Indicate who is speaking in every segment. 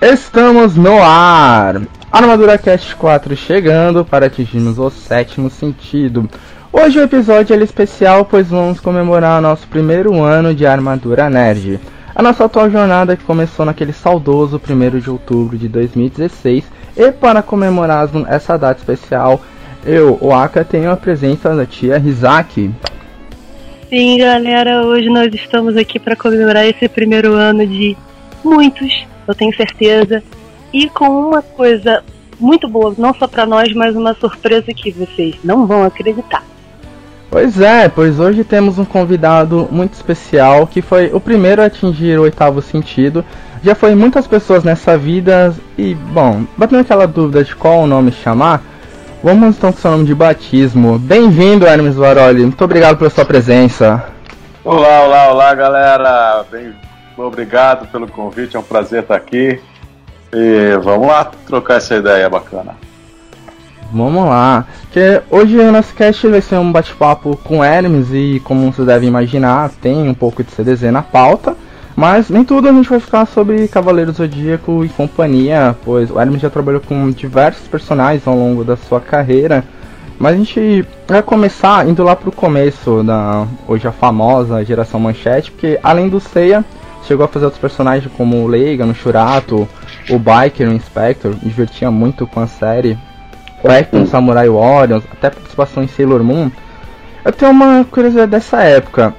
Speaker 1: Estamos no ar! Armadura Cast 4 chegando para atingirmos o sétimo sentido. Hoje o episódio é especial, pois vamos comemorar nosso primeiro ano de Armadura Nerd. A nossa atual jornada que começou naquele saudoso 1 de outubro de 2016 e para comemorar essa data especial, eu, o Aka, tenho a presença da tia Rizaki.
Speaker 2: Sim, galera, hoje nós estamos aqui para comemorar esse primeiro ano de muitos eu tenho certeza. E com uma coisa muito boa, não só para nós, mas uma surpresa que vocês não vão acreditar.
Speaker 1: Pois é, pois hoje temos um convidado muito especial que foi o primeiro a atingir o oitavo sentido. Já foi muitas pessoas nessa vida e, bom, batendo aquela dúvida de qual o nome chamar, vamos então com seu nome de batismo. Bem-vindo, Hermes Varoli. Muito obrigado pela sua presença.
Speaker 3: Olá, olá, olá, galera. Bem Obrigado pelo convite, é um prazer estar aqui. E vamos lá trocar essa ideia bacana.
Speaker 1: Vamos lá. Que hoje o nosso cast vai ser um bate-papo com Hermes e como vocês devem imaginar, tem um pouco de CDZ na pauta. Mas nem tudo a gente vai ficar sobre Cavaleiro Zodíaco e companhia, pois o Hermes já trabalhou com diversos personagens ao longo da sua carreira. Mas a gente vai começar indo lá pro começo da hoje a famosa geração manchete, porque além do Seiya, chegou a fazer outros personagens como o Leigan, o Shurato, o Biker, o Inspector, me divertia muito com a série. O Action Samurai Warriors, até participação em Sailor Moon. Eu tenho uma curiosidade dessa época.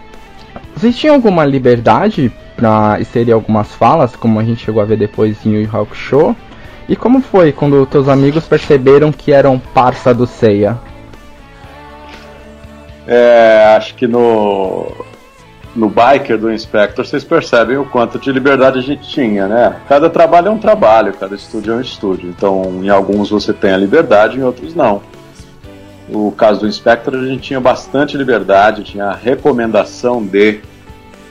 Speaker 1: Vocês tinham alguma liberdade para inserir algumas falas, como a gente chegou a ver depois em Yu Rock Show? E como foi quando teus amigos perceberam que eram parça do Seiya?
Speaker 3: É, acho que no no biker do Inspector, vocês percebem o quanto de liberdade a gente tinha, né? Cada trabalho é um trabalho, cada estúdio é um estúdio. Então, em alguns você tem a liberdade, em outros não. No caso do Inspector, a gente tinha bastante liberdade, tinha a recomendação de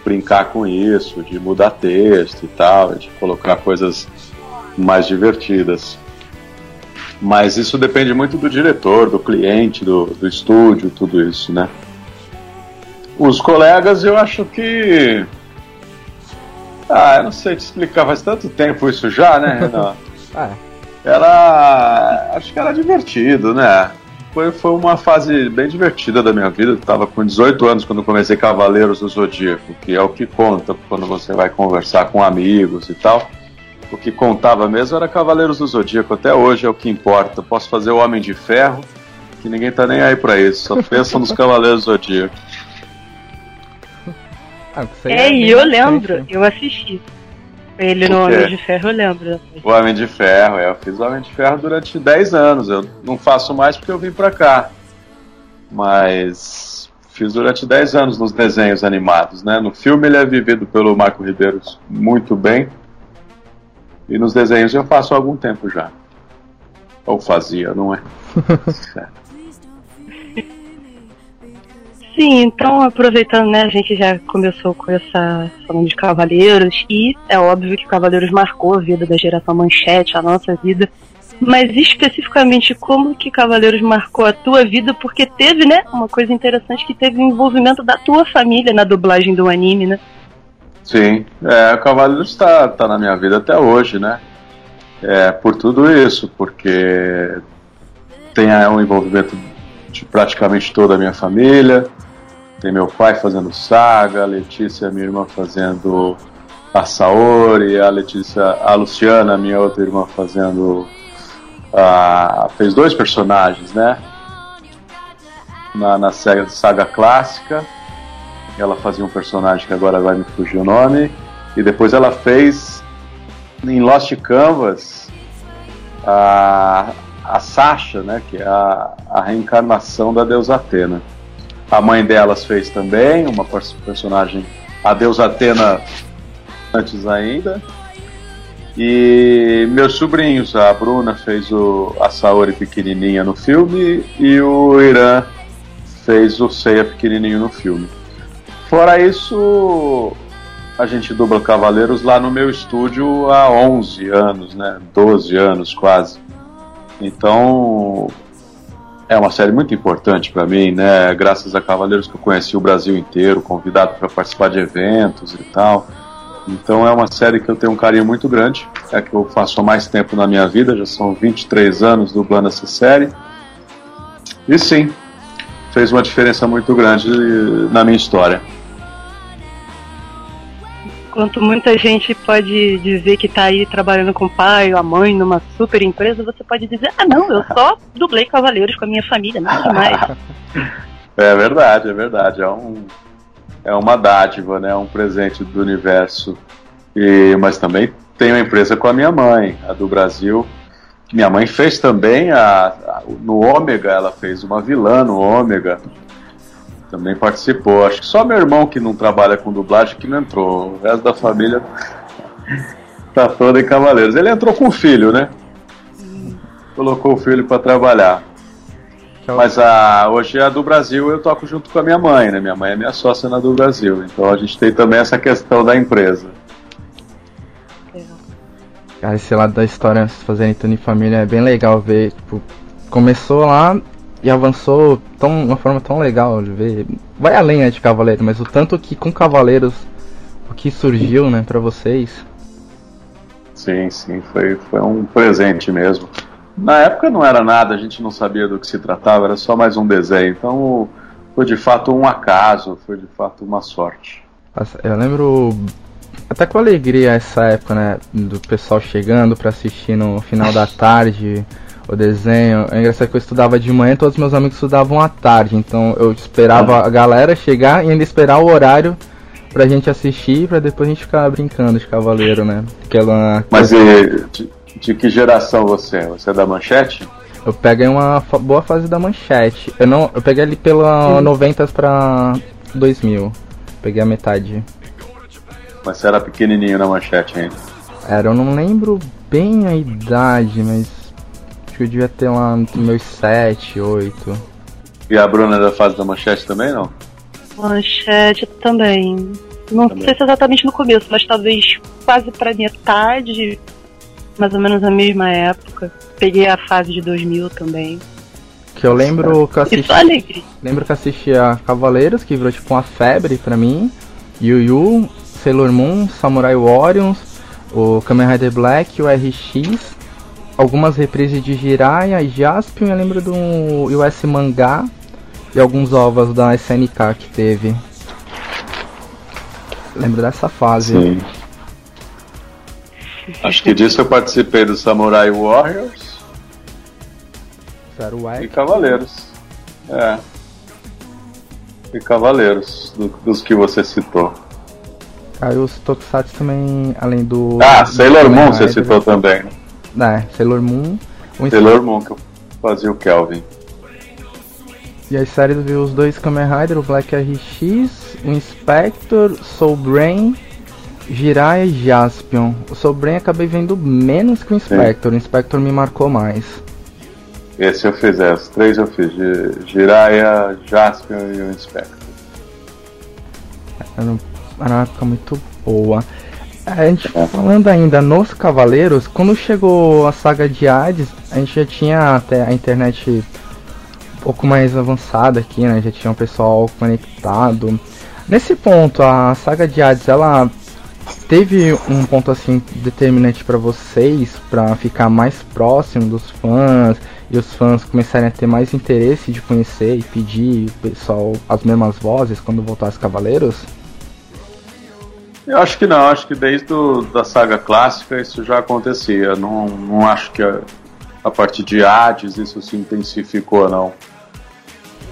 Speaker 3: brincar com isso, de mudar texto e tal, de colocar coisas mais divertidas. Mas isso depende muito do diretor, do cliente, do, do estúdio, tudo isso, né? Os colegas, eu acho que. Ah, eu não sei te explicar, faz tanto tempo isso já, né, Renan? é. Era. Acho que era divertido, né? Foi, foi uma fase bem divertida da minha vida. Eu tava com 18 anos quando comecei Cavaleiros do Zodíaco, que é o que conta quando você vai conversar com amigos e tal. O que contava mesmo era Cavaleiros do Zodíaco. Até hoje é o que importa. Eu posso fazer o Homem de Ferro, que ninguém tá nem aí pra isso. Só pensa nos Cavaleiros do Zodíaco.
Speaker 2: Ah, é, e eu lembro, eu assisti. Ele no Homem de Ferro, eu lembro.
Speaker 3: O Homem de Ferro, é, eu fiz o Homem de Ferro durante 10 anos. Eu não faço mais porque eu vim pra cá. Mas fiz durante 10 anos nos desenhos animados, né? No filme ele é vivido pelo Marco Ribeiro muito bem. E nos desenhos eu faço há algum tempo já. Ou fazia, não é? certo.
Speaker 2: Sim, então aproveitando, né, a gente já começou com essa falando de Cavaleiros e é óbvio que Cavaleiros marcou a vida da geração Manchete, a nossa vida. Mas especificamente como que Cavaleiros marcou a tua vida, porque teve, né, uma coisa interessante que teve o envolvimento da tua família na dublagem do anime, né?
Speaker 3: Sim, é, Cavaleiros está tá na minha vida até hoje, né? É, por tudo isso, porque tem o envolvimento de praticamente toda a minha família, tem meu pai fazendo Saga, a Letícia, minha irmã, fazendo a Saori, a Letícia, a Luciana, minha outra irmã, fazendo. A, fez dois personagens, né? Na, na saga, saga clássica. Ela fazia um personagem que agora vai me fugir o nome. E depois ela fez em Lost Canvas a, a Sasha, né? Que é a, a reencarnação da deusa Atena. A mãe delas fez também, uma personagem, a deusa Atena, antes ainda. E meus sobrinhos, a Bruna fez o, a Saori pequenininha no filme e o Irã fez o Seiya pequenininho no filme. Fora isso, a gente dubla Cavaleiros lá no meu estúdio há 11 anos, né? 12 anos quase. Então, é uma série muito importante para mim, né? Graças a Cavaleiros que eu conheci o Brasil inteiro, convidado para participar de eventos e tal. Então é uma série que eu tenho um carinho muito grande, é que eu faço há mais tempo na minha vida, já são 23 anos dublando essa série. E sim, fez uma diferença muito grande na minha história.
Speaker 2: Enquanto muita gente pode dizer que está aí trabalhando com o pai ou a mãe numa super empresa, você pode dizer, ah não, eu só dublei Cavaleiros com a minha família, nada mais.
Speaker 3: é verdade, é verdade. É, um, é uma dádiva, né? Um presente do universo. E, mas também tenho uma empresa com a minha mãe, a do Brasil. Minha mãe fez também a, a no Ômega, ela fez uma vilã no Ômega. Também participou. Acho que só meu irmão que não trabalha com dublagem que não entrou. O resto da família tá toda em Cavaleiros. Ele entrou com o filho, né? Colocou o filho para trabalhar. Mas a, hoje a do Brasil eu toco junto com a minha mãe, né? Minha mãe é minha sócia na do Brasil. Então a gente tem também essa questão da empresa.
Speaker 1: Cara, esse lado da história fazendo tudo em família é bem legal ver. Tipo, começou lá e avançou tão, uma forma tão legal de ver. Vai além né, de Cavaleiro, mas o tanto que com Cavaleiros o que surgiu, né, para vocês.
Speaker 3: Sim, sim, foi, foi um presente mesmo. Na época não era nada, a gente não sabia do que se tratava, era só mais um desenho. Então foi de fato um acaso, foi de fato uma sorte.
Speaker 1: Eu lembro até com alegria essa época, né, do pessoal chegando para assistir no final da tarde o desenho. É engraçado que eu estudava de manhã, todos meus amigos estudavam à tarde, então eu esperava a galera chegar e ainda esperar o horário pra gente assistir, pra depois a gente ficar brincando de cavaleiro, né? Aquela
Speaker 3: Mas e, de, de, que geração você é? Você é da manchete?
Speaker 1: Eu peguei uma fa boa fase da manchete. Eu não, eu peguei ali pela 90 pra 2000. Peguei a metade.
Speaker 3: Mas você era pequenininho na manchete ainda?
Speaker 1: Era, eu não lembro bem a idade, mas que eu devia ter lá meus 7, 8.
Speaker 3: E a Bruna é da fase da manchete também, não?
Speaker 2: Manchete também. Não também. sei se exatamente no começo, mas talvez quase pra metade, mais ou menos a mesma época. Peguei a fase de 2000 também.
Speaker 1: Que eu lembro que eu assisti. Lembro que assisti a Cavaleiros, que virou tipo uma febre pra mim. Yu Yu, Sailor Moon, Samurai Warriors, o Kamen Rider Black, o RX algumas reprises de Jiraiya, Jaspion, eu lembro do US Mangá e alguns ovos da SNK que teve. Lembro dessa fase. Sim.
Speaker 3: Acho que disso eu participei do Samurai Warriors.
Speaker 1: Zero
Speaker 3: e Cavaleiros. É. E Cavaleiros, do, dos que você citou.
Speaker 1: Aí os Tokusatsu também, além do.
Speaker 3: Ah, Sailor Moon você citou também.
Speaker 1: É, Sailor Moon.
Speaker 3: Sailor Moon, que eu fazia o Kelvin.
Speaker 1: E a série viu os dois Kamen Rider, o Black RX, o Inspector, Soul Brain, Jiraiya e Jaspion. O Soul Brain acabei vendo menos que o Inspector, Sim. o Inspector me marcou mais.
Speaker 3: Esse eu fiz, é, os três eu fiz, Jiraiya, Jaspion e o Inspector.
Speaker 1: Era uma época muito boa. A gente falando ainda nos Cavaleiros, quando chegou a saga de Hades, a gente já tinha até a internet um pouco mais avançada aqui, né? Já tinha um pessoal conectado. Nesse ponto, a saga de Hades, ela teve um ponto assim determinante para vocês, para ficar mais próximo dos fãs e os fãs começarem a ter mais interesse de conhecer e pedir pessoal as mesmas vozes quando voltasse Cavaleiros?
Speaker 3: Eu acho que não, acho que desde o, da saga clássica isso já acontecia. Não, não acho que a, a partir de Hades isso se intensificou, não.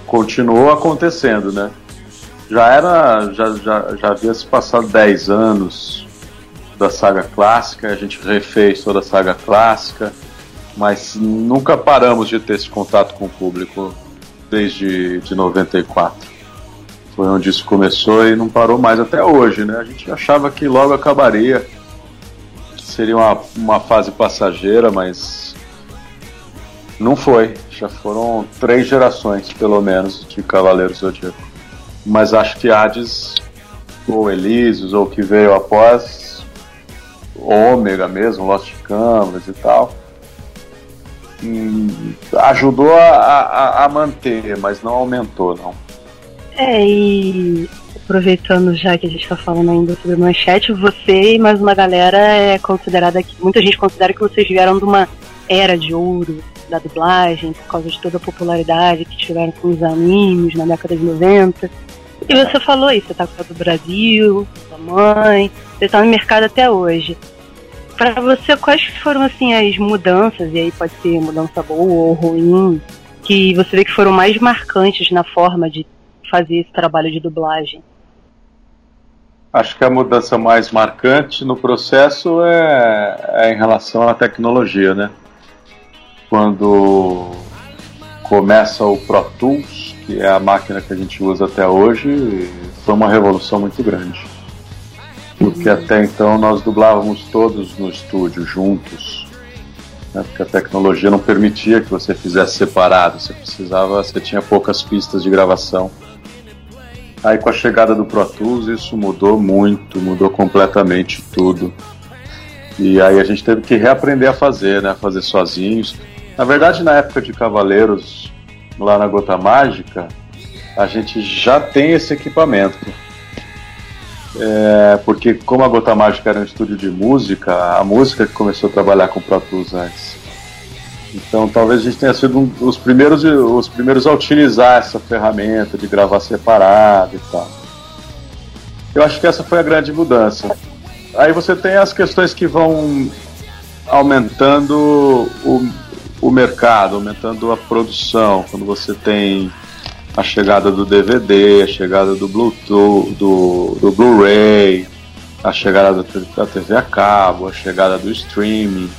Speaker 3: Continuou acontecendo, né? Já era. Já, já, já havia se passado 10 anos da saga clássica, a gente refez toda a saga clássica, mas nunca paramos de ter esse contato com o público desde de 94. Foi onde isso começou e não parou mais até hoje, né? A gente achava que logo acabaria, seria uma, uma fase passageira, mas não foi. Já foram três gerações, pelo menos, de Cavaleiros Zodíaco. Mas acho que Hades, ou Elísios, ou que veio após, Ômega mesmo, Lost Canvas e tal, hum, ajudou a, a, a manter, mas não aumentou, não.
Speaker 2: É, e aproveitando já que a gente está falando ainda sobre manchete, você e mais uma galera é considerada que muita gente considera que vocês vieram de uma era de ouro da dublagem por causa de toda a popularidade que tiveram com os animes na década de 90. E você falou isso, você tá com do Brasil, sua mãe, você tá no mercado até hoje. Para você, quais foram assim as mudanças, e aí pode ser mudança boa ou ruim, que você vê que foram mais marcantes na forma de fazer esse trabalho de dublagem?
Speaker 3: Acho que a mudança mais marcante no processo é, é em relação à tecnologia, né? Quando começa o Pro Tools, que é a máquina que a gente usa até hoje, foi uma revolução muito grande. Porque até então nós dublávamos todos no estúdio, juntos. Né? Porque a tecnologia não permitia que você fizesse separado, você precisava, você tinha poucas pistas de gravação. Aí com a chegada do Pro Tools isso mudou muito, mudou completamente tudo. E aí a gente teve que reaprender a fazer, né? Fazer sozinhos. Na verdade, na época de Cavaleiros, lá na Gota Mágica, a gente já tem esse equipamento. É, porque como a Gota Mágica era um estúdio de música, a música que começou a trabalhar com Pro Tools antes. Então talvez a gente tenha sido um, os, primeiros, os primeiros a utilizar essa ferramenta de gravar separado e tal. Eu acho que essa foi a grande mudança. Aí você tem as questões que vão aumentando o, o mercado, aumentando a produção, quando você tem a chegada do DVD, a chegada do Bluetooth, do, do Blu-ray, a chegada da TV a cabo, a chegada do streaming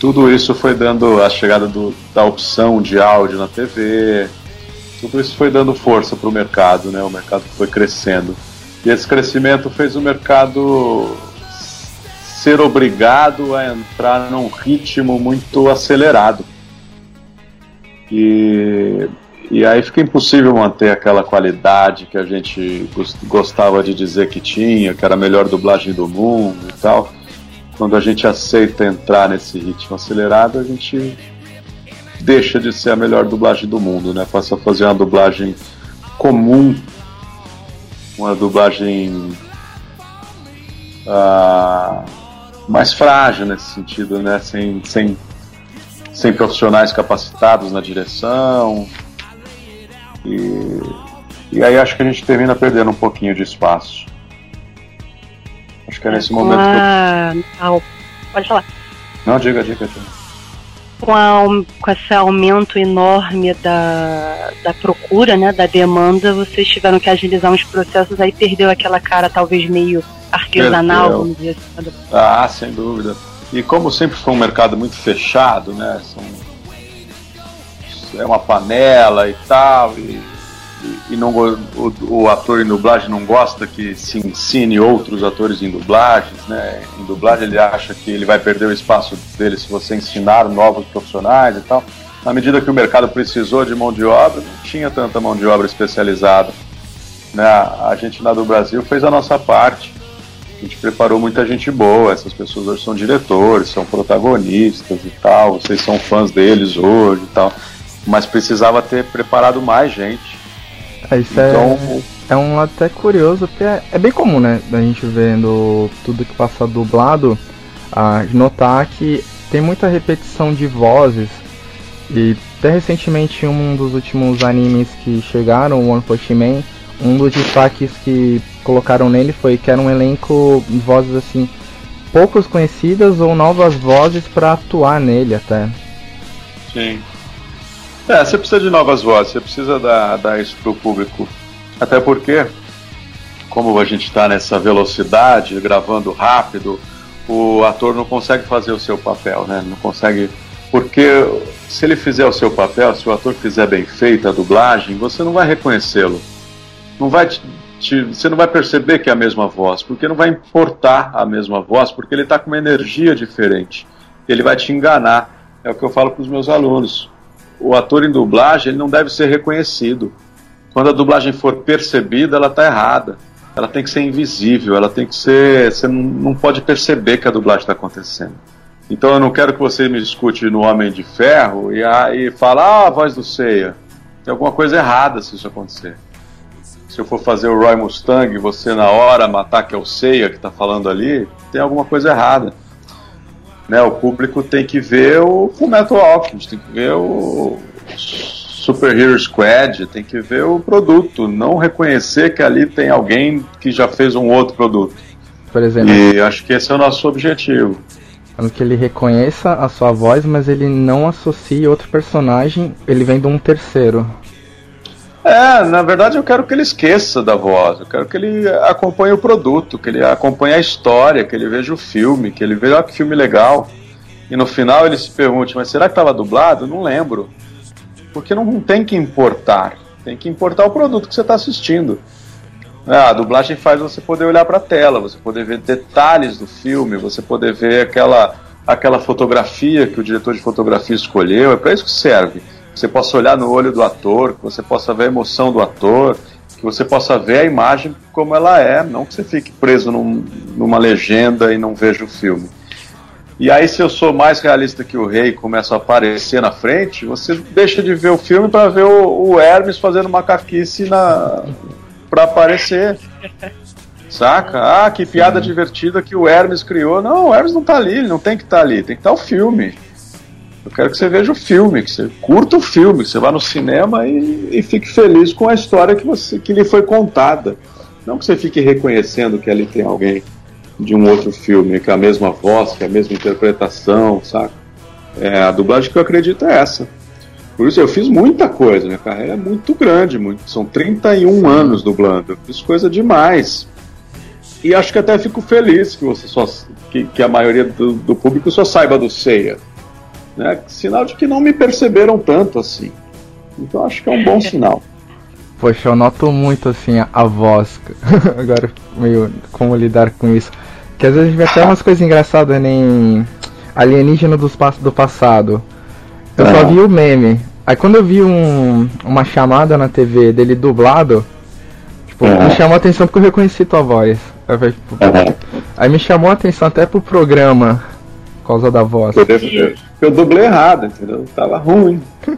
Speaker 3: tudo isso foi dando a chegada do, da opção de áudio na TV, tudo isso foi dando força para o mercado, né? O mercado foi crescendo. E esse crescimento fez o mercado ser obrigado a entrar num ritmo muito acelerado. E, e aí fica impossível manter aquela qualidade que a gente gostava de dizer que tinha, que era a melhor dublagem do mundo e tal quando a gente aceita entrar nesse ritmo acelerado, a gente deixa de ser a melhor dublagem do mundo, né? Passa a fazer uma dublagem comum, uma dublagem uh, mais frágil nesse sentido, né? Sem, sem, sem profissionais capacitados na direção. E, e aí acho que a gente termina perdendo um pouquinho de espaço. Acho que é nesse momento
Speaker 2: a... que eu... Pode falar.
Speaker 3: Não, diga, diga, diga.
Speaker 2: Com, a, com esse aumento enorme da, da procura, né, da demanda, vocês tiveram que agilizar uns processos, aí perdeu aquela cara talvez meio artesanal, vamos dizer assim.
Speaker 3: Ah, sem dúvida. E como sempre foi um mercado muito fechado, né, são, é uma panela e tal, e e, não, o, o, ator em dublagem não gosta que se ensine outros atores em dublagens, né? Em dublagem ele acha que ele vai perder o espaço dele se você ensinar novos profissionais e tal. Na medida que o mercado precisou de mão de obra, não tinha tanta mão de obra especializada. Né? A gente lá do Brasil fez a nossa parte. A gente preparou muita gente boa. Essas pessoas hoje são diretores, são protagonistas e tal. Vocês são fãs deles hoje e tal. Mas precisava ter preparado mais gente
Speaker 1: é, isso é então, é, é um lado até curioso, porque é, é, bem comum, né? A gente vendo tudo que passa dublado, a notar que tem muita repetição de vozes. E até recentemente, um dos últimos animes que chegaram, One Punch Man, um dos destaques que colocaram nele foi que era um elenco de vozes assim poucos conhecidas ou novas vozes para atuar nele até.
Speaker 3: Sim. É, você precisa de novas vozes, você precisa dar, dar isso pro público. Até porque, como a gente está nessa velocidade, gravando rápido, o ator não consegue fazer o seu papel, né? Não consegue. Porque se ele fizer o seu papel, se o ator fizer bem feita a dublagem, você não vai reconhecê-lo. Não vai te, te, você não vai perceber que é a mesma voz, porque não vai importar a mesma voz, porque ele está com uma energia diferente. Ele vai te enganar. É o que eu falo para os meus alunos o ator em dublagem ele não deve ser reconhecido. Quando a dublagem for percebida, ela está errada. Ela tem que ser invisível, ela tem que ser. Você não pode perceber que a dublagem está acontecendo. Então eu não quero que você me escute no Homem de Ferro e aí ah, a voz do Ceia. Tem alguma coisa errada se isso acontecer. se eu for fazer o Roy Mustang, você na hora matar que é o Seiya que está falando ali, tem alguma coisa errada. Né, o público tem que ver o Fullmetal Alchemist, tem que ver o Super Hero Squad, tem que ver o produto, não reconhecer que ali tem alguém que já fez um outro produto.
Speaker 1: Por exemplo.
Speaker 3: E acho que esse é o nosso objetivo.
Speaker 1: Que ele reconheça a sua voz, mas ele não associe outro personagem, ele vem de um terceiro.
Speaker 3: É, na verdade eu quero que ele esqueça da voz, eu quero que ele acompanhe o produto, que ele acompanhe a história, que ele veja o filme, que ele veja que filme legal. E no final ele se pergunte, mas será que estava dublado? Não lembro. Porque não tem que importar, tem que importar o produto que você está assistindo. Ah, a dublagem faz você poder olhar para a tela, você poder ver detalhes do filme, você poder ver aquela, aquela fotografia que o diretor de fotografia escolheu, é para isso que serve você possa olhar no olho do ator, que você possa ver a emoção do ator, que você possa ver a imagem como ela é, não que você fique preso num, numa legenda e não veja o filme. E aí, se eu sou mais realista que o rei e começo a aparecer na frente, você deixa de ver o filme para ver o, o, Hermes fazendo macaquice na para aparecer. Saca? Ah, que piada Sim. divertida que o Hermes criou. Não, o Hermes não tá ali, ele não tem que estar tá ali, tem que estar tá o filme. Eu quero que você veja o filme, que você curta o filme, que você vá no cinema e, e fique feliz com a história que, você, que lhe foi contada. Não que você fique reconhecendo que ali tem alguém de um outro filme, com a mesma voz, com a mesma interpretação, saca? É, a dublagem que eu acredito é essa. Por isso eu fiz muita coisa, minha carreira é muito grande, muito, são 31 anos dublando. Eu fiz coisa demais. E acho que até fico feliz que você só que, que a maioria do, do público só saiba do Ceia né? Sinal de que não me perceberam tanto assim. Então acho que é um bom sinal.
Speaker 1: Poxa, eu noto muito assim a, a voz. Agora, meio como lidar com isso. Que às vezes a gente vê até umas coisas engraçadas nem alienígena dos, do passado. Eu é. só vi o meme. Aí quando eu vi um, uma chamada na TV dele dublado, tipo, é. me chamou a atenção porque eu reconheci tua voz. Aí, tipo, é. aí me chamou a atenção até pro programa causa da voz.
Speaker 3: Eu, eu dublei errado, entendeu? Tava ruim.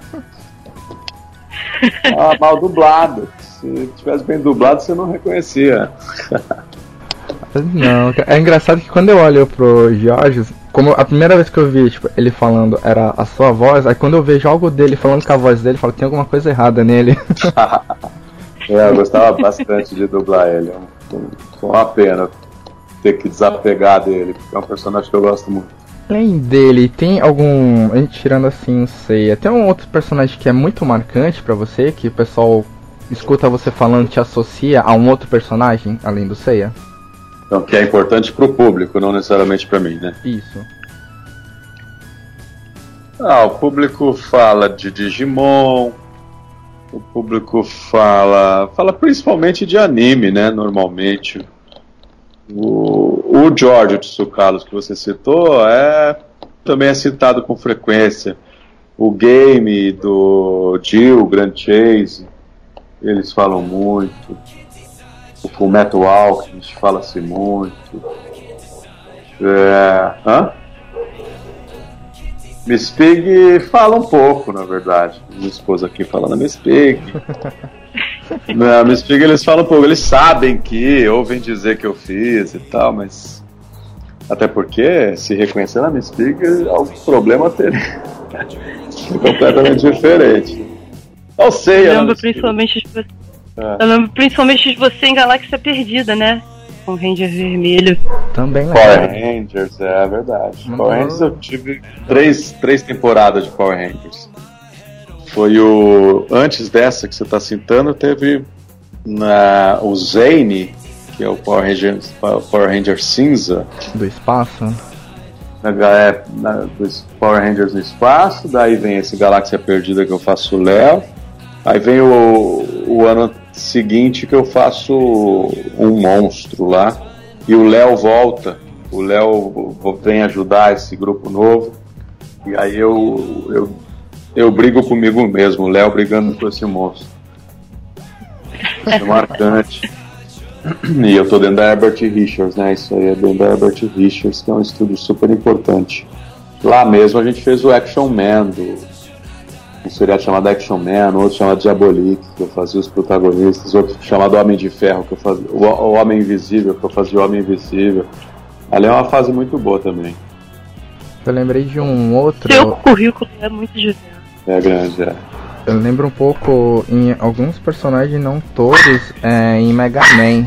Speaker 3: ah, mal dublado. Se tivesse bem dublado, você não reconhecia.
Speaker 1: Não, é engraçado que quando eu olho pro Jorge, como a primeira vez que eu vi tipo, ele falando era a sua voz, aí quando eu vejo algo dele falando com a voz dele, eu falo, tem alguma coisa errada nele.
Speaker 3: é, eu gostava bastante de dublar ele. Foi uma pena ter que desapegar dele, porque é um personagem que eu gosto muito.
Speaker 1: Além dele, tem algum. A gente tirando assim, não sei. Tem um outro personagem que é muito marcante para você, que o pessoal escuta você falando te associa a um outro personagem, além do Seiya?
Speaker 3: Então, que é importante pro público, não necessariamente para mim, né?
Speaker 1: Isso.
Speaker 3: Ah, o público fala de Digimon, o público fala. fala principalmente de anime, né? Normalmente. O, o George Tsukalos que você citou é também é citado com frequência. O game do Jill, Grand Chase, eles falam muito. O Full Metal Alchemist fala-se muito. É... Hã? Miss Pig fala um pouco, na verdade. Minha esposa aqui falando Miss Pig. Na Miss Pig eles falam um pouco, eles sabem que, ouvem dizer que eu fiz e tal, mas. Até porque, se reconhecer na Miss Pig, o problema teria. é completamente diferente. Eu sei,
Speaker 2: eu lembro principalmente de você. É. Eu lembro principalmente de você em Galáxia Perdida, né? Com o Ranger Vermelho.
Speaker 1: Também
Speaker 3: é. Power Rangers, é verdade. Uhum. Power Rangers eu tive três, três temporadas de Power Rangers. Foi o. Antes dessa que você está citando, teve na, o Zane, que é o Power Ranger, Power Ranger cinza.
Speaker 1: Do espaço?
Speaker 3: Na, é, na, dos Power Rangers no espaço, daí vem esse Galáxia Perdida que eu faço o Léo. Aí vem o, o ano seguinte que eu faço um monstro lá. E o Léo volta. O Léo vem ajudar esse grupo novo. E aí eu, eu eu brigo comigo mesmo, o Léo brigando com esse monstro. É marcante. E eu tô dentro da Herbert Richards, né? Isso aí é dentro da Herbert Richards, que é um estúdio super importante. Lá mesmo a gente fez o Action Man do, um seriado chamado Action Man, outro chamado Diabolique, que eu fazia os protagonistas, outro chamado Homem de Ferro, que eu fazia, o, o Homem Invisível, que eu fazia o Homem Invisível. Ali é uma fase muito boa também.
Speaker 1: Eu lembrei de um outro.
Speaker 2: Seu currículo é muito diverso.
Speaker 3: É grande, é.
Speaker 1: Eu lembro um pouco em alguns personagens, não todos, é, em Mega Man.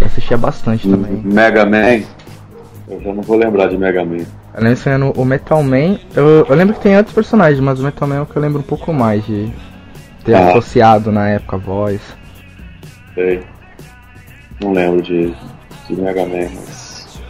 Speaker 1: Eu assistia bastante também.
Speaker 3: Mega Man? Eu já não vou lembrar de Mega Man.
Speaker 1: Eu lembro sendo o Metal Man. Eu, eu lembro que tem outros personagens, mas o Metal Man é o que eu lembro um pouco mais de ter
Speaker 3: Ah.
Speaker 1: associado na época a voz.
Speaker 3: Sei. Não lembro de, de Mega Man, mas.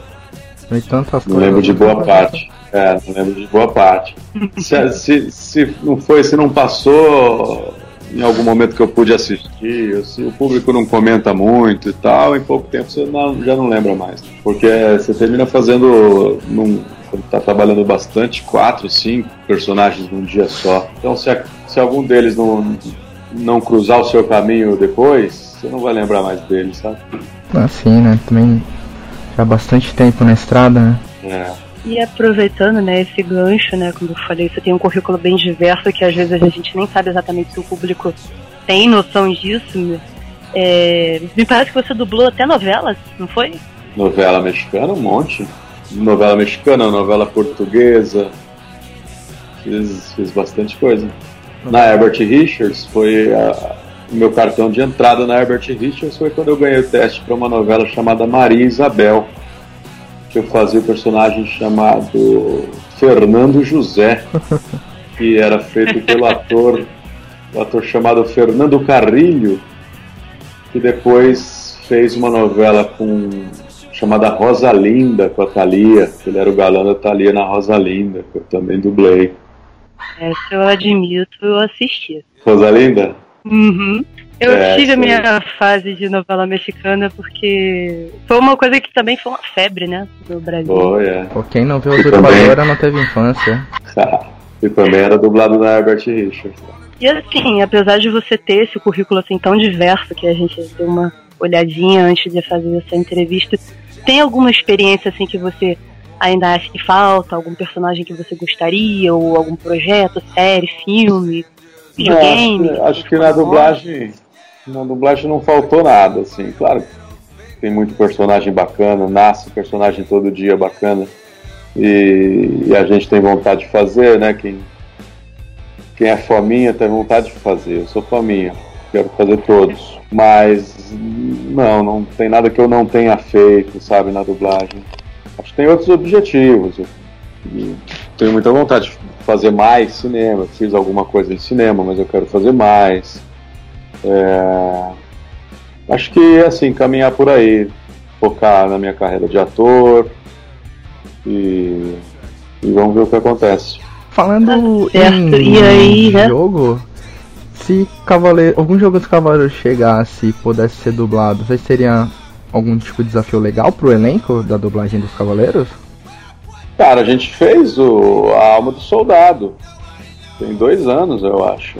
Speaker 1: Tem tantas
Speaker 3: Não
Speaker 1: coisas.
Speaker 3: lembro de boa parte. É, não lembro de boa parte. Se, se, se não foi, se não passou em algum momento que eu pude assistir, se o público não comenta muito e tal, em pouco tempo você não- já não lembra mais. Porque você termina fazendo, num, quando tá trabalhando bastante, quatro, cinco personagens num dia só. Então se, a- se algum deles não, não cruzar o seu caminho depois, você não vai lembrar mais deles, sabe?
Speaker 1: Assim, né? Também já há bastante tempo na estrada, né?
Speaker 3: É.
Speaker 2: E aproveitando, né, esse gancho, né, como eu falei, você tem um currículo bem diverso que às vezes a gente nem sabe exatamente se o público tem noção disso. né? É, me parece que você dublou até novelas, não foi?
Speaker 3: Novela mexicana, um monte. Novela mexicana, novela portuguesa. Fiz, fiz bastante coisa. Na Herbert Richards foi a- o meu cartão de entrada na Herbert Richards foi quando eu ganhei o teste para uma novela chamada Maria Isabel, eu fazia o personagem chamado Fernando José, que era feito pelo ator, o ator chamado Fernando Carrilho, que depois fez uma novela com chamada Rosalinda com a Thalia, que ele era o galã da Thalia na Rosalinda, que eu também dublei.
Speaker 2: Essa eu admito, eu assisti.
Speaker 3: Rosalinda?
Speaker 2: Uhum. Eu
Speaker 3: É,
Speaker 2: tive a minha fase de novela mexicana porque foi uma coisa que também foi uma febre, né, no Brasil.
Speaker 3: Oh, é.
Speaker 1: Pô, quem não viu
Speaker 3: Eu
Speaker 1: Usurpadora não teve infância.
Speaker 3: e também era dublado na Herbert Richards.
Speaker 2: E assim, apesar de você ter esse currículo assim tão diverso que a gente deu uma olhadinha antes de fazer essa entrevista, tem alguma experiência assim que você ainda acha que falta, algum personagem que você gostaria, ou algum projeto, série, filme, videogame?
Speaker 3: Não, acho, acho que na dublagem, na dublagem não faltou nada, assim, claro. Tem muito personagem bacana, nasce personagem todo dia bacana. E, e a gente tem vontade de fazer, né? Quem, quem é fominha tem vontade de fazer. Eu sou fominha, quero fazer todos. Mas não, não tem nada que eu não tenha feito, sabe, na dublagem. Acho que tem outros objetivos. Eu, eu tenho muita vontade de fazer mais cinema. Fiz alguma coisa de cinema, mas eu quero fazer mais. É, Acho que assim, caminhar por aí, focar na minha carreira de ator e, e vamos ver o que acontece.
Speaker 1: Falando
Speaker 2: Tá certo,
Speaker 1: em
Speaker 2: e aí, né?
Speaker 1: jogo, se Cavaleiro, algum jogo dos Cavaleiros chegasse e pudesse ser dublado, vocês teriam algum tipo de desafio legal pro elenco da dublagem dos Cavaleiros?
Speaker 3: Cara, a gente fez o, a Alma do Soldado. Tem dois anos, eu acho.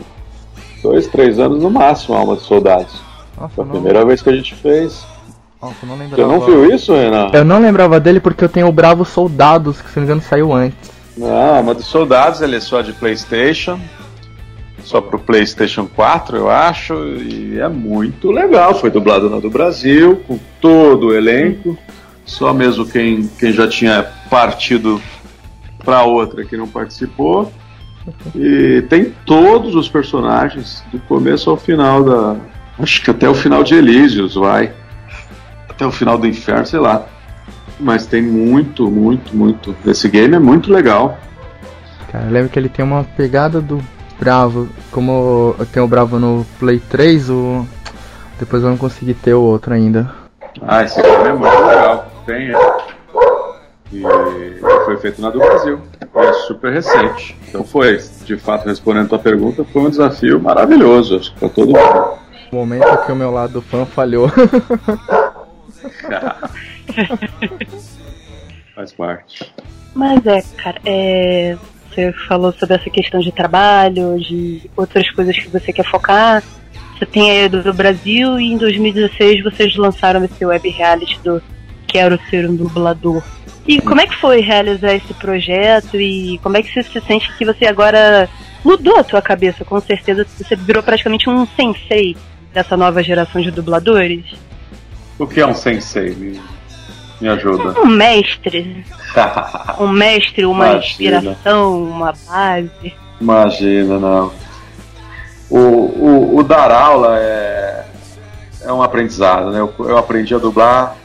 Speaker 3: Dois, três anos no máximo, a Alma dos Soldados.
Speaker 1: Nossa,
Speaker 3: Foi a
Speaker 1: não,
Speaker 3: primeira vez que a gente fez.
Speaker 1: nossa, eu não
Speaker 3: Você
Speaker 1: lembrava.
Speaker 3: não viu isso, Renan?
Speaker 1: Eu não lembrava dele porque eu tenho o Bravo Soldados, que se não me engano saiu antes.
Speaker 3: Não, a Alma dos Soldados, ele é só de Playstation. Só pro Playstation 4, eu acho. E é muito legal. Foi dublado na do Brasil, com todo o elenco. Só mesmo quem, quem já tinha partido pra outra que não participou. E tem todos os personagens, do começo ao final da. Acho que até o final de Elísios, vai. Até o final do inferno, sei lá. Mas tem muito, muito, muito. Esse game é muito legal.
Speaker 1: Cara, eu lembro que ele tem uma pegada do Bravo. Como eu tenho o Bravo no Play 3, o... depois eu não consegui ter o outro ainda.
Speaker 3: Ah, esse game é muito legal. Tem. E foi feito na do Brasil. É super recente. Então foi, de fato, respondendo a tua pergunta, foi um desafio maravilhoso, acho que pra todo mundo.
Speaker 1: O momento que o meu lado fã falhou.
Speaker 3: Faz parte.
Speaker 2: Mas é, cara, é, você falou sobre essa questão de trabalho, de outras coisas que você quer focar. Você tem aí do, do Brasil e em 2016 vocês lançaram esse web reality do Quero Ser um Dublador. E como é que foi realizar esse projeto e como é que você se sente que você agora mudou a tua cabeça, com certeza. Você virou praticamente um sensei dessa nova geração de dubladores.
Speaker 3: O que é um sensei? Me, me ajuda.
Speaker 2: Um mestre. um mestre, uma
Speaker 3: Imagina.
Speaker 2: inspiração, uma base.
Speaker 3: Imagina, não. O, o, o dar aula é, é um aprendizado, né? Eu, eu aprendi a dublar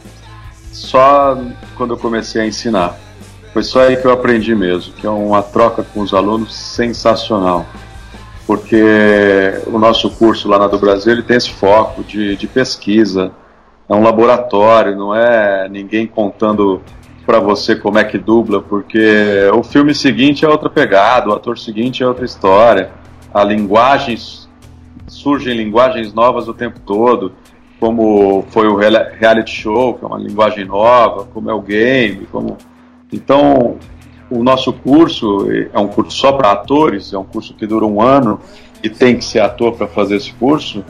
Speaker 3: só quando eu comecei a ensinar. Foi só aí que eu aprendi mesmo, que é uma troca com os alunos sensacional. Porque o nosso curso lá na do Brasil ele tem esse foco de, de pesquisa, é um laboratório, não é ninguém contando para você como é que dubla, porque o filme seguinte é outra pegada, o ator seguinte é outra história, a linguagem surgem linguagens novas o tempo todo, como foi o reality show, que é uma linguagem nova, como é o game, como então o nosso curso é um curso só para atores, é um curso que dura um ano e tem que ser ator para fazer esse curso.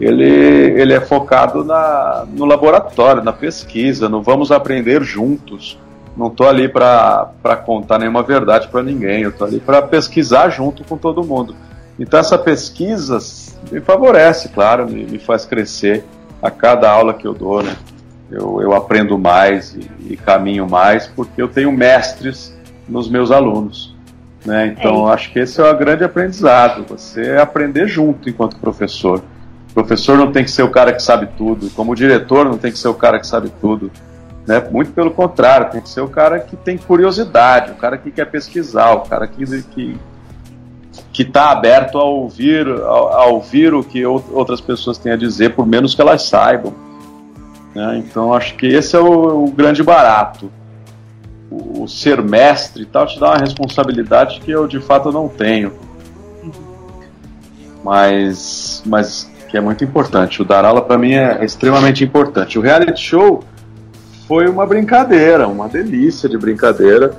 Speaker 3: Ele, ele é focado na, no laboratório, na pesquisa, não vamos aprender juntos. Não estou ali para contar nenhuma verdade para ninguém, eu estou ali para pesquisar junto com todo mundo. Então essa pesquisa me favorece, claro, me, me faz crescer a cada aula que eu dou, né? Eu, eu aprendo mais e, e caminho mais porque eu tenho mestres nos meus alunos. Né? Então, é. acho que esse é o grande aprendizado, você aprender junto enquanto professor. O professor não tem que ser o cara que sabe tudo, como diretor não tem que ser o cara que sabe tudo. Né? Muito pelo contrário, tem que ser o cara que tem curiosidade, o cara que quer pesquisar, o cara que que que está aberto a ouvir, a, a, ouvir o que outras pessoas têm a dizer, por menos que elas saibam. Né? Então acho que esse é o, o grande barato o ser mestre e tal te dá uma responsabilidade que eu de fato não tenho. Mas, mas que é muito importante. O dar aula para mim é extremamente importante. O reality show foi uma brincadeira, uma delícia de brincadeira,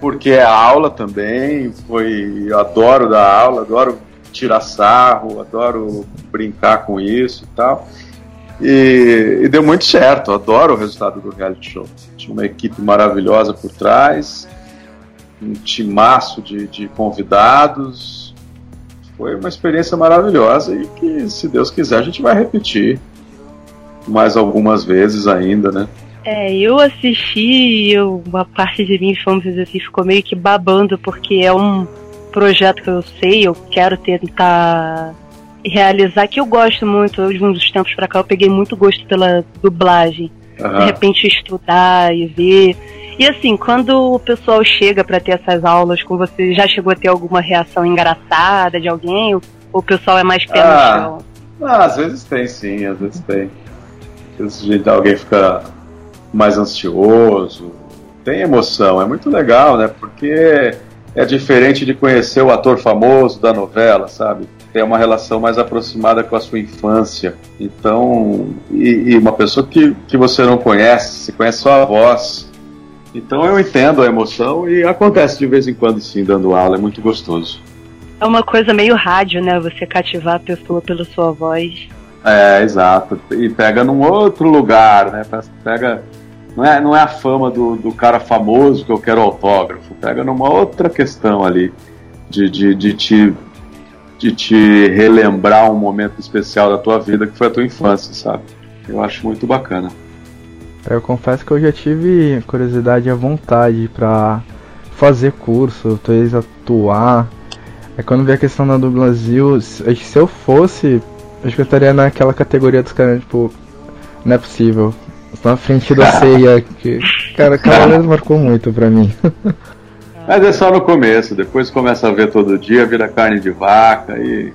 Speaker 3: porque é aula também. Foi, adoro dar aula, adoro tirar sarro, adoro brincar com isso e tal. E, e, deu muito certo, adoro o resultado do reality show. Tinha uma equipe maravilhosa por trás, um timaço de, de convidados. Foi uma experiência maravilhosa e que, se Deus quiser, a gente vai repetir mais algumas vezes ainda, né?
Speaker 2: É, eu assisti e uma parte de mim, vamos dizer assim, ficou meio que babando, porque é um projeto que eu sei, eu quero tentar realizar, que eu gosto muito, de uns tempos pra cá eu peguei muito gosto pela dublagem. Uhum. De repente estudar e ver. E assim, quando o pessoal chega para ter essas aulas com você, já chegou a ter alguma reação engraçada de alguém? Ou, ou o pessoal é mais pé ah, no chão?
Speaker 3: Ah, às vezes tem sim, às vezes tem. Às vezes alguém fica mais ansioso, tem emoção, é muito legal, né? Porque é diferente de conhecer o ator famoso da novela, sabe? Tem uma relação mais aproximada com a sua infância. Então, e, e uma pessoa que, que você não conhece, você conhece só a voz. Então eu entendo a emoção e acontece de vez em quando sim, dando aula, é muito gostoso.
Speaker 2: É uma coisa meio rádio, né? Você cativar a pessoa pela sua voz.
Speaker 3: É, exato. E pega num outro lugar, né? Pega não é, não é a fama do, do cara famoso que eu quero autógrafo. Pega numa outra questão ali de, de, de, te, de te relembrar um momento especial da tua vida que foi a tua infância, sabe? Eu acho muito bacana.
Speaker 1: Eu confesso que eu já tive curiosidade e vontade para fazer curso, talvez atuar. É quando vi a questão da Brasil, se eu fosse, acho que eu estaria naquela categoria dos caras, tipo, não é possível na frente da ceia. Que, cara, Cavaleiros marcou muito pra mim.
Speaker 3: Mas é só no começo, depois começa a ver todo dia, vira carne de vaca e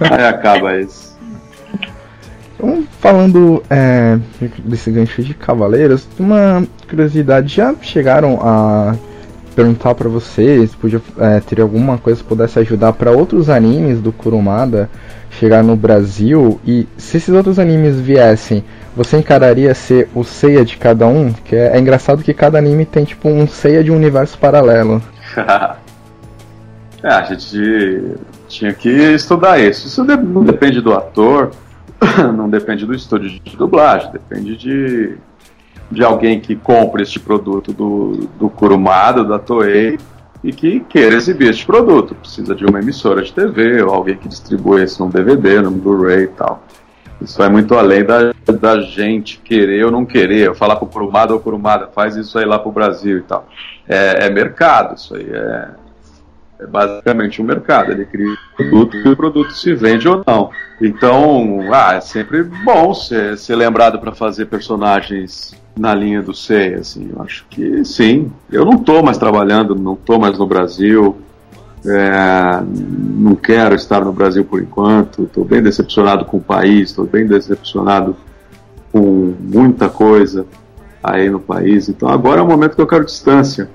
Speaker 3: aí acaba isso.
Speaker 1: Então, falando é, desse gancho de Cavaleiros, uma curiosidade, já chegaram a perguntar para vocês, podia é, ter alguma coisa que pudesse ajudar para outros animes do Kurumada chegar no Brasil e se esses outros animes viessem, você encararia ser o Seiya de cada um? Que é, é engraçado que cada anime tem tipo um Seiya de um universo paralelo.
Speaker 3: é, a gente tinha que estudar isso. Isso não depende do ator, não depende do estúdio de dublagem, depende de, de alguém que compre este produto do, do Kurumada, da Toei, e que queira exibir este produto. Precisa de uma emissora de TV ou alguém que distribua isso num DVD, num Blu-ray e tal. Isso vai muito além da, da gente querer ou não querer, falar pro Curumada ou Curumada, faz isso aí lá pro Brasil e tal. É, é mercado, isso aí é, é basicamente um mercado. Ele cria um produto e o produto se vende ou não. Então, ah, é sempre bom ser, ser lembrado para fazer personagens na linha do SEI, assim. Eu acho que sim. Eu não estou mais trabalhando, não estou mais no Brasil. É, não quero estar no Brasil por enquanto. Estou bem decepcionado com o país, estou bem decepcionado com muita coisa aí no país. Então agora é o momento que eu quero distância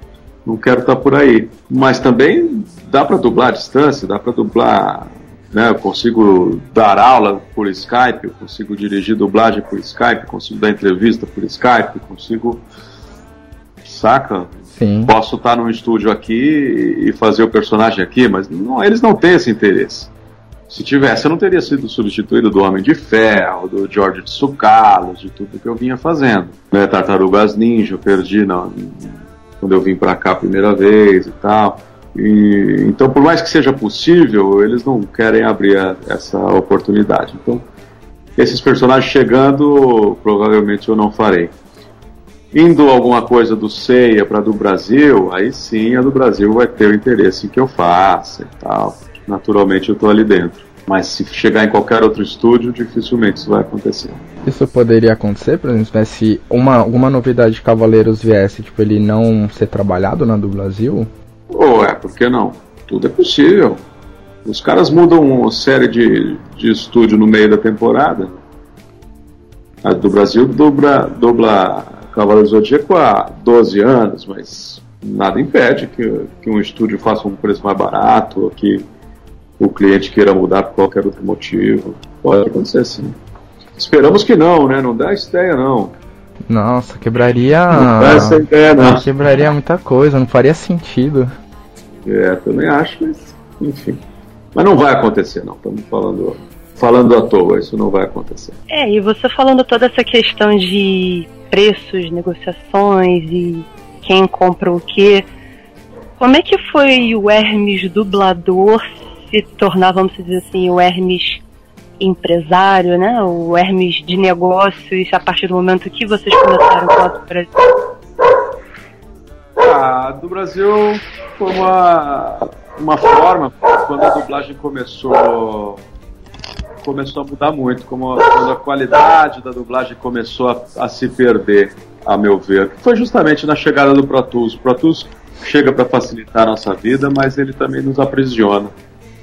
Speaker 3: não quero estar por aí. Mas também dá para dublar à distância, dá para dublar. Né, eu consigo dar aula por Skype, eu consigo dirigir dublagem por Skype, consigo dar entrevista por Skype, consigo. Saca?
Speaker 1: Sim.
Speaker 3: Posso estar num estúdio aqui e fazer o personagem aqui, mas não, eles não têm esse interesse. Se tivesse, eu não teria sido substituído do Homem de Ferro, do George de Sucalos, de tudo que eu vinha fazendo. Né, Tartarugas Ninja, eu perdi não, quando eu vim para cá a primeira vez e tal. E, então, por mais que seja possível, eles não querem abrir a, essa oportunidade. Então, esses personagens chegando, provavelmente eu não farei. Indo alguma coisa do Ceia para do Brasil, aí sim a do Brasil vai ter o interesse em que eu faça e tal. Naturalmente eu estou ali dentro. Mas se chegar em qualquer outro estúdio, dificilmente isso vai acontecer.
Speaker 1: Isso poderia acontecer, por exemplo, se uma, alguma novidade de Cavaleiros viesse, tipo, ele não ser trabalhado na do Brasil?
Speaker 3: Ou é, por que não? Tudo é possível. Os caras mudam uma série de, de estúdio no meio da temporada. A do Brasil dubla, dubla Cavaleiro Zodíaco há 12 anos, mas nada impede que, que um estúdio faça um preço mais barato, ou que o cliente queira mudar por qualquer outro motivo. Pode acontecer sim. Esperamos que não, né? Não dá essa ideia não.
Speaker 1: Nossa, quebraria.
Speaker 3: Não essa ideia não.
Speaker 1: Quebraria muita coisa, não faria sentido.
Speaker 3: É, também acho, mas enfim. Mas não vai acontecer não. Estamos falando falando à toa, isso não vai acontecer.
Speaker 2: É, e você falando toda essa questão de preços, negociações e quem compra o quê. Como é que foi o Hermes dublador se tornar, vamos dizer assim, o Hermes empresário, né? O Hermes de negócios a partir do momento que vocês começaram com o Brasil?
Speaker 3: Ah, do Brasil foi uma, uma forma, quando a dublagem começou começou a mudar muito, como quando a qualidade da dublagem começou a, a, se perder, a meu ver. Foi justamente na chegada do Pro Tools. O Pro Tools chega para facilitar a nossa vida, mas ele também nos aprisiona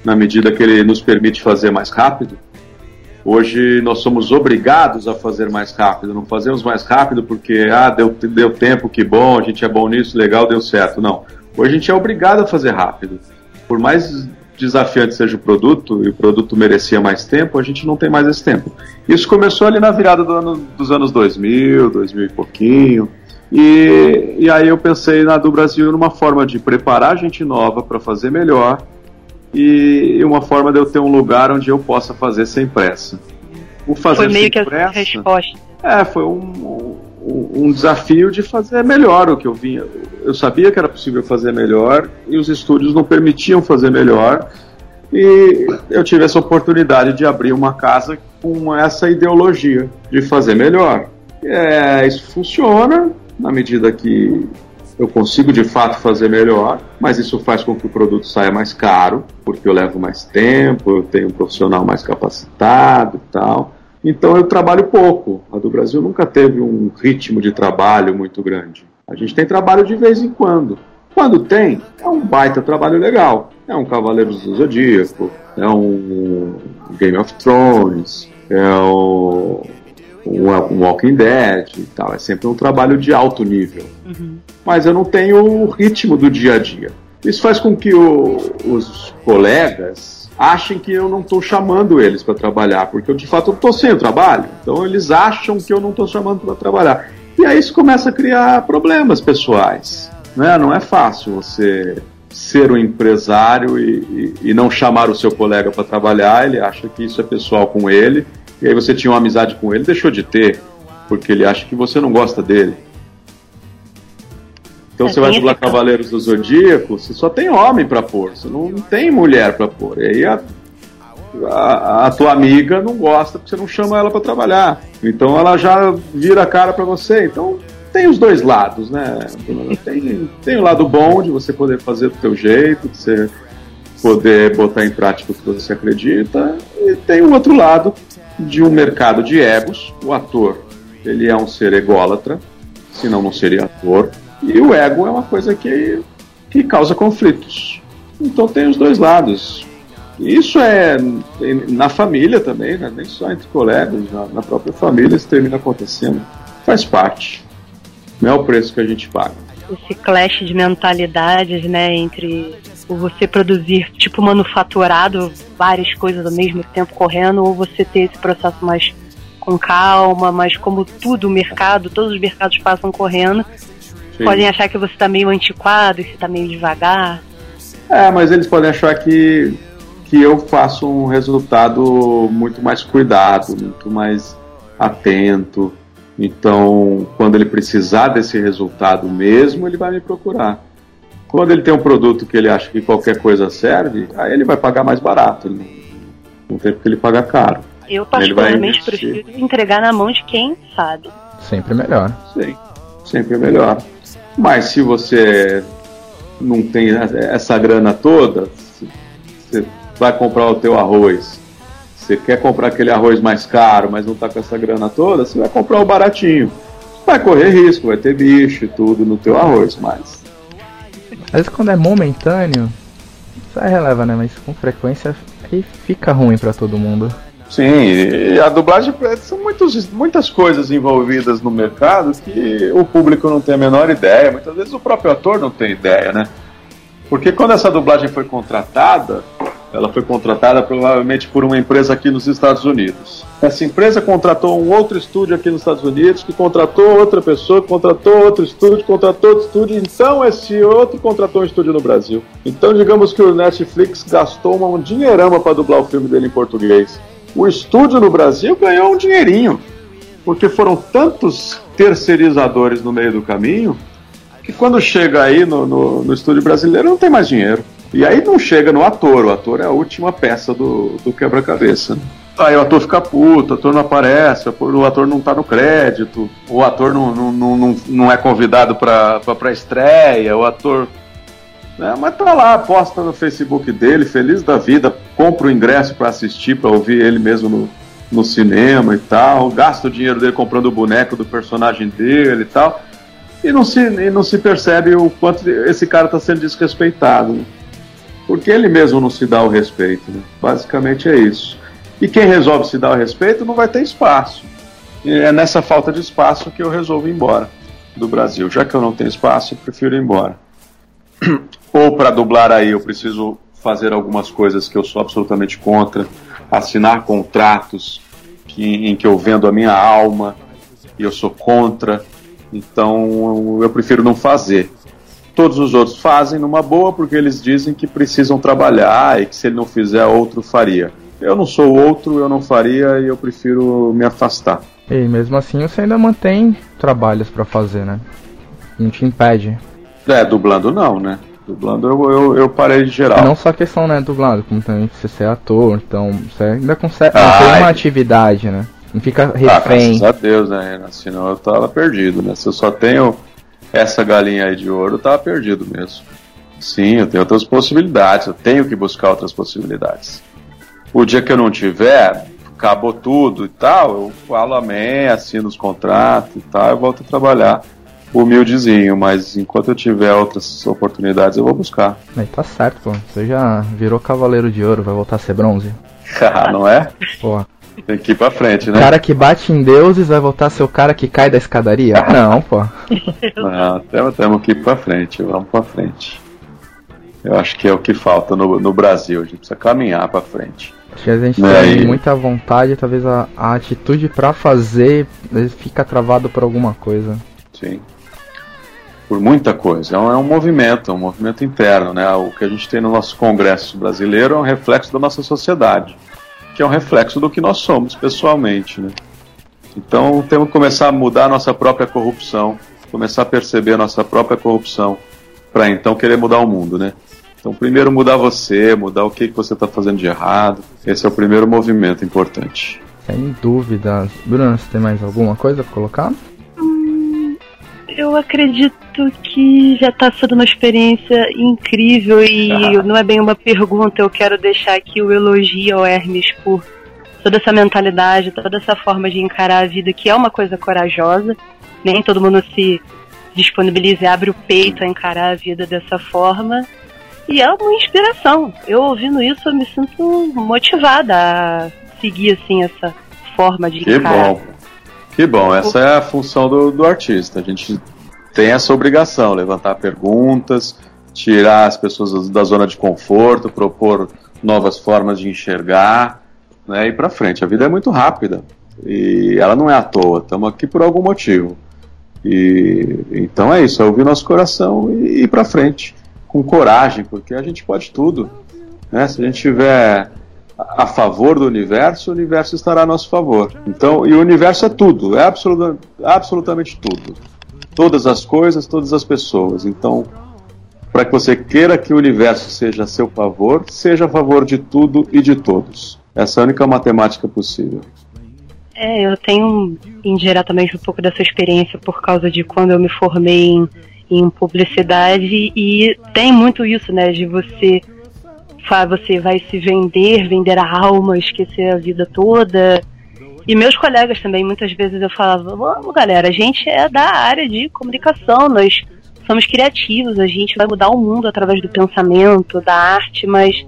Speaker 3: na medida que ele nos permite fazer mais rápido. Hoje nós somos obrigados a fazer mais rápido, não fazemos mais rápido porque ah, deu, deu tempo, que bom, a gente é bom nisso, legal, deu certo. Não. Hoje a gente é obrigado a fazer rápido. Por mais desafiante seja o produto, e o produto merecia mais tempo, a gente não tem mais esse tempo. Isso começou ali na virada do ano, dos anos 2000, 2000 e pouquinho. E, e aí eu pensei na do Brasil numa forma de preparar gente nova para fazer melhor e uma forma de eu ter um lugar onde eu possa fazer sem pressa.
Speaker 2: O fazer foi meio que pressa, a resposta.
Speaker 3: É, foi um, um, um, desafio de fazer melhor o que eu vinha. Eu sabia que era possível fazer melhor e os estúdios não permitiam fazer melhor. E eu tive essa oportunidade de abrir uma casa com essa ideologia de fazer melhor. É, isso funciona na medida que eu consigo de fato fazer melhor, mas isso faz com que o produto saia mais caro, porque eu levo mais tempo, eu tenho um profissional mais capacitado e tal. Então eu trabalho pouco. A do Brasil nunca teve um ritmo de trabalho muito grande. A gente tem trabalho de vez em quando. Quando tem, é um baita trabalho legal. É um Cavaleiros do Zodíaco, é um Game of Thrones, é um um Walking Dead e tal. É sempre um trabalho de alto nível. Uhum. Mas eu não tenho o ritmo do dia a dia. Isso faz com que o, os colegas achem que eu não estou chamando eles para trabalhar, porque eu de fato estou sem o trabalho. Então eles acham que eu não estou chamando para trabalhar. E aí isso começa a criar problemas pessoais. Né? Não é fácil você ser um empresário e, e, e não chamar o seu colega para trabalhar, ele acha que isso é pessoal com ele e aí você tinha uma amizade com ele, deixou de ter, porque ele acha que você não gosta dele. Então
Speaker 2: É,
Speaker 3: você vai dublar. Cavaleiros do Zodíaco, você só tem homem pra pôr, você não, tem mulher pra pôr. E aí a, a, a tua amiga não gosta porque você não chama ela pra trabalhar. Então ela já vira a cara pra você. Então tem os dois lados, né? Tem, tem o lado bom de você poder fazer do teu jeito, de você poder botar em prática o que você acredita, e tem o outro lado de um mercado de egos. O ator, ele é um ser ególatra, senão não seria ator. E o ego é uma coisa que, que causa conflitos. Então tem os dois lados. Isso é na família também, né? nem só entre colegas, na, na própria família isso termina acontecendo. Faz parte. Não é o preço que a gente paga.
Speaker 2: esse clash de mentalidades, né, entre o você produzir tipo manufaturado várias coisas ao mesmo tempo correndo ou você ter esse processo mais com calma, mas como tudo o mercado, todos os mercados passam correndo,
Speaker 3: Sim.
Speaker 2: podem achar que você tá meio antiquado, que você tá meio devagar.
Speaker 3: É, mas eles podem achar que, que eu faço um resultado muito mais cuidado, muito mais atento. Então, quando ele precisar desse resultado mesmo, ele vai me procurar. Quando ele tem um produto que ele acha que qualquer coisa serve, aí ele vai pagar mais barato. Ele não, não tem porque ele pagar caro.
Speaker 2: Eu
Speaker 3: Ele vai
Speaker 2: particularmente prefiro entregar na mão de quem sabe.
Speaker 1: Sempre melhor.
Speaker 3: Sim, sempre é melhor. Mas se você não tem essa grana toda, você vai comprar o teu arroz. Você quer comprar aquele arroz mais caro, mas não tá com essa grana toda, você vai comprar o baratinho. Vai correr risco, vai ter bicho e tudo no teu arroz, mas
Speaker 1: Às vezes quando é momentâneo, aí releva, né? Mas com frequência aí fica ruim pra todo mundo.
Speaker 3: Sim, a dublagem é, são muitos, muitas coisas envolvidas no mercado que o público não tem a menor ideia. Muitas vezes o próprio ator não tem ideia, né? Porque quando essa dublagem foi contratada, ela foi contratada provavelmente por uma empresa aqui nos Estados Unidos. Essa empresa contratou um outro estúdio aqui nos Estados Unidos, que contratou outra pessoa, contratou outro estúdio, contratou outro estúdio, então esse outro contratou um estúdio no Brasil. Então digamos que o Netflix gastou um dinheirama para dublar o filme dele em português. O estúdio no Brasil ganhou um dinheirinho, porque foram tantos terceirizadores no meio do caminho que quando chega aí no, no, no estúdio brasileiro não tem mais dinheiro. E aí não chega no ator, o ator é a última peça do, do quebra-cabeça. né? Aí o ator fica puto, o ator não aparece, o ator não tá no crédito, o ator não, não, não, não, é convidado pra, pra, pra estreia, o ator. né, mas tá lá, posta no Facebook dele, feliz da vida, compra o ingresso pra assistir, pra ouvir ele mesmo no, no cinema e tal, gasta o dinheiro dele comprando o boneco do personagem dele e tal e não se, e não se percebe o quanto esse cara está sendo desrespeitado. Porque ele mesmo não se dá o respeito. né? Basicamente é isso. E quem resolve se dar o respeito não vai ter espaço. E é nessa falta de espaço que eu resolvo ir embora do Brasil. Já que eu não tenho espaço, eu prefiro ir embora. Ou para dublar aí, eu preciso fazer algumas coisas que eu sou absolutamente contra, assinar contratos que, em que eu vendo a minha alma e eu sou contra. Então eu prefiro não fazer. Todos os outros fazem numa boa porque eles dizem que precisam trabalhar e que se ele não fizer, outro faria. Eu não sou outro, eu não faria e eu prefiro me afastar.
Speaker 1: E mesmo assim você ainda mantém trabalhos pra fazer, né? Não te impede.
Speaker 3: É, dublando não, né? Dublando eu, eu, eu parei de geral.
Speaker 1: Não só questão, né, dublado, como também você ser ator, então você ainda consegue
Speaker 3: Ah,
Speaker 1: manter uma
Speaker 3: é.
Speaker 1: atividade, né? Não fica
Speaker 3: Ah,
Speaker 1: refém.
Speaker 3: graças a Deus, né, Renan? Senão eu tava perdido, né? Se eu só tenho essa galinha aí de ouro, tava perdido mesmo. Sim, eu tenho outras possibilidades, eu tenho que buscar outras possibilidades. O dia que eu não tiver, acabou tudo e tal, eu falo amém, assino os contratos e tal, eu volto a trabalhar humildezinho, mas enquanto eu tiver outras oportunidades, eu vou buscar.
Speaker 1: Aí tá certo, pô. Você já virou cavaleiro de ouro, vai voltar a ser bronze.
Speaker 3: Ah, não é?
Speaker 1: Pô.
Speaker 3: Tem que ir pra frente,
Speaker 1: O
Speaker 3: né?
Speaker 1: cara que bate em deuses vai voltar a ser o cara que cai da escadaria? Não, pô.
Speaker 3: Não, temos, temos que ir pra frente, vamos pra frente. Eu acho que é o que falta no, no Brasil, a gente precisa caminhar pra frente.
Speaker 1: Acho que a gente
Speaker 3: É,
Speaker 1: tem muita vontade, talvez a, a atitude pra fazer fica travado por alguma coisa.
Speaker 3: Sim. Por muita coisa. É um, é um movimento, é um movimento interno, né? O que a gente tem no nosso Congresso brasileiro é um reflexo da nossa sociedade, que é um reflexo do que nós somos pessoalmente, né? Então temos que começar a mudar a nossa própria corrupção começar a perceber a nossa própria corrupção, para então querer mudar o mundo, né? Então, primeiro mudar você, mudar o que, que você está fazendo de errado. Esse é o primeiro movimento importante.
Speaker 1: Sem dúvidas. Bruno, você tem mais alguma coisa para colocar?
Speaker 2: Eu acredito que já está sendo uma experiência incrível e ah. não é bem uma pergunta. Eu quero deixar aqui o elogio ao Hermes por toda essa mentalidade, toda essa forma de encarar a vida, que é uma coisa corajosa. Nem todo mundo se disponibiliza e abre o peito a encarar a vida dessa forma. E é uma inspiração. Eu ouvindo isso, eu me sinto motivada a seguir assim essa forma de
Speaker 3: que encarar. bom. Que bom, essa é a função do, do artista. A gente tem essa obrigação, levantar perguntas, tirar as pessoas da zona de conforto, propor novas formas de enxergar, né, e para frente. A vida é muito rápida e ela não é à toa. Estamos aqui por algum motivo. E então é isso, é ouvir nosso coração e ir para frente com coragem, porque a gente pode tudo. Né? Se a gente tiver a favor do universo, o universo estará a nosso favor. Então, e o universo é tudo, é absoluta, absolutamente tudo. Todas as coisas, todas as pessoas. Então, para que você queira que o universo seja a seu favor, seja a favor de tudo e de todos. Essa é a única matemática possível.
Speaker 2: É, eu tenho indiretamente um pouco dessa experiência por causa de quando eu me formei em em publicidade e tem muito isso, né, de você você vai se vender, vender a alma, esquecer a vida toda. E meus colegas também, muitas vezes eu falava, vamos galera, a gente é da área de comunicação, nós somos criativos, a gente vai mudar o mundo através do pensamento, da arte, mas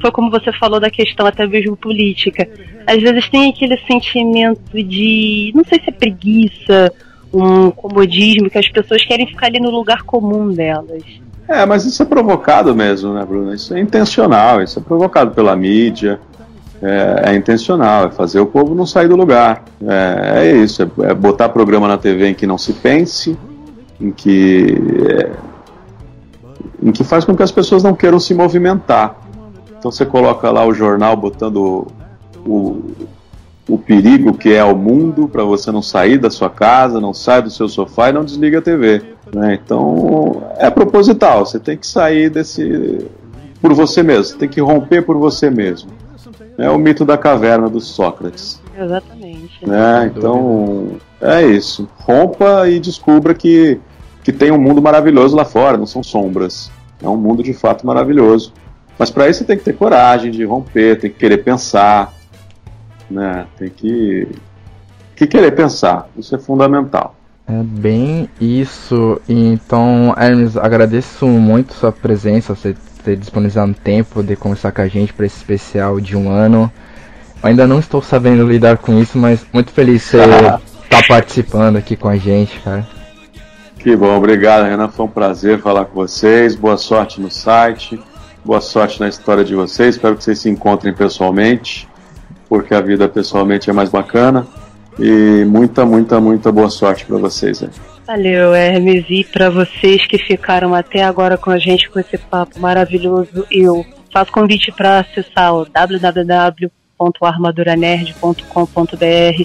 Speaker 2: foi como você falou da questão até mesmo política. Às vezes tem aquele sentimento de, não sei se é preguiça um comodismo que as pessoas querem ficar ali no lugar comum delas.
Speaker 3: É, mas isso é provocado mesmo, né, Bruna? Isso é intencional, isso é provocado pela mídia. É, é intencional, é fazer o povo não sair do lugar. É, é isso, é, é, botar programa na TV em que não se pense, em que é, em que faz com que as pessoas não queiram se movimentar. Então você coloca lá o jornal botando o, o perigo que é o mundo para você não sair da sua casa, não sair do seu sofá e não desliga a TV. Né? Então é proposital, você tem que sair desse por você mesmo, você tem que romper por você mesmo. É o mito da caverna dos Sócrates.
Speaker 2: Exatamente.
Speaker 3: Né? Então é isso. Rompa e descubra que, que tem um mundo maravilhoso lá fora, não são sombras. É um mundo de fato maravilhoso. Mas para isso você tem que ter coragem de romper, tem que querer pensar, né? Tem que, que querer pensar, isso é fundamental.
Speaker 1: É bem isso. Então, Hermes, agradeço muito sua presença, você ter disponibilizado tempo de conversar com a gente para esse especial de um ano. Ainda não estou sabendo lidar com isso, mas muito feliz de você estar tá participando aqui com a gente, cara.
Speaker 3: Que bom, obrigado, Renan. Foi um prazer falar com vocês. Boa sorte no site, boa sorte na história de vocês. Espero que vocês se encontrem pessoalmente porque a vida pessoalmente é mais bacana. E muita, muita, muita boa sorte para vocês. Aí.
Speaker 2: Valeu, Hermes. E para vocês que ficaram até agora com a gente com esse papo maravilhoso, eu faço convite para acessar o www.armaduranerd.com.br.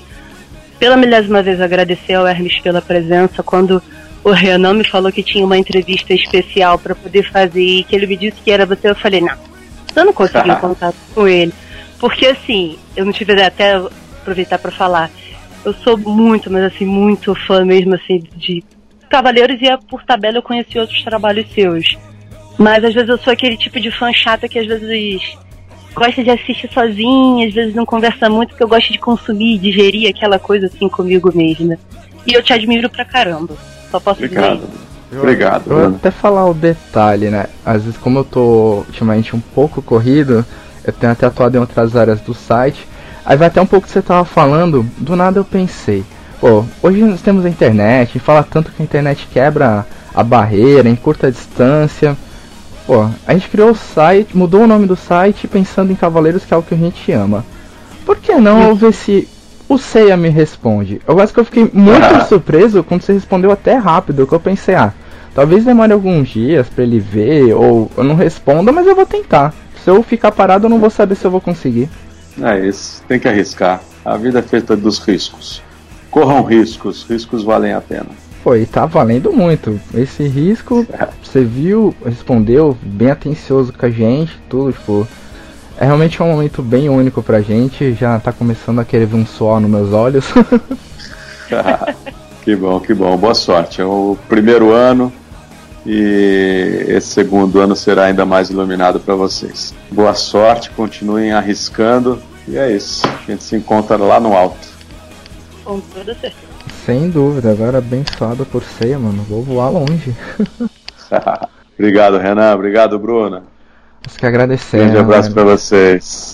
Speaker 2: Pela milésima vez agradecer ao Hermes pela presença. Quando o Renan me falou que tinha uma entrevista especial para poder fazer e que ele me disse que era você, eu falei, não, eu não consegui contato com ele. Porque assim, eu não tive até aproveitar para falar. Eu sou muito, mas assim, muito fã mesmo assim de Cavaleiros e por tabela eu conheci outros trabalhos seus. Mas às vezes eu sou aquele tipo de fã chata que às vezes gosta de assistir sozinha, às vezes não conversa muito, porque eu gosto de consumir e digerir aquela coisa assim comigo mesma. E eu te admiro pra caramba. Só posso
Speaker 3: Obrigado.
Speaker 2: dizer.
Speaker 3: Eu, Obrigado.
Speaker 1: Eu vou até falar o detalhe, né? Às vezes como eu tô ultimamente um pouco corrido, eu tenho até atuado em outras áreas do site. Aí vai até um pouco que você tava falando, do nada eu pensei, pô, hoje nós temos a internet, fala tanto que a internet quebra a barreira em curta distância. Pô, a gente criou o site, mudou o nome do site pensando em Cavaleiros, que é algo que a gente ama. Por que não ver se o Seiya me responde? Eu acho que eu fiquei muito ah. surpreso quando você respondeu até rápido, que eu pensei, ah, talvez demore alguns dias para ele ver, ou eu não responda, mas eu vou tentar. Se eu ficar parado, eu não vou saber se eu vou conseguir.
Speaker 3: É isso, tem que arriscar. A vida é feita dos riscos. Corram riscos, riscos valem a pena.
Speaker 1: pô, e tá valendo muito. Esse risco, você viu, respondeu, bem atencioso com a gente, tudo, tipo. É realmente um momento bem único pra gente. Já tá começando a querer ver um suor nos meus olhos.
Speaker 3: que bom, que bom. Boa sorte. É o primeiro ano e esse segundo ano será ainda mais iluminado para vocês. Boa sorte, continuem arriscando e é isso. A gente se encontra lá no alto.
Speaker 2: Com toda certeza.
Speaker 1: Sem dúvida, agora abençoado por ceia, mano. Vou voar longe.
Speaker 3: Obrigado, Renan. Obrigado, Bruna.
Speaker 1: Nós que agradecer.
Speaker 3: Um grande abraço para vocês.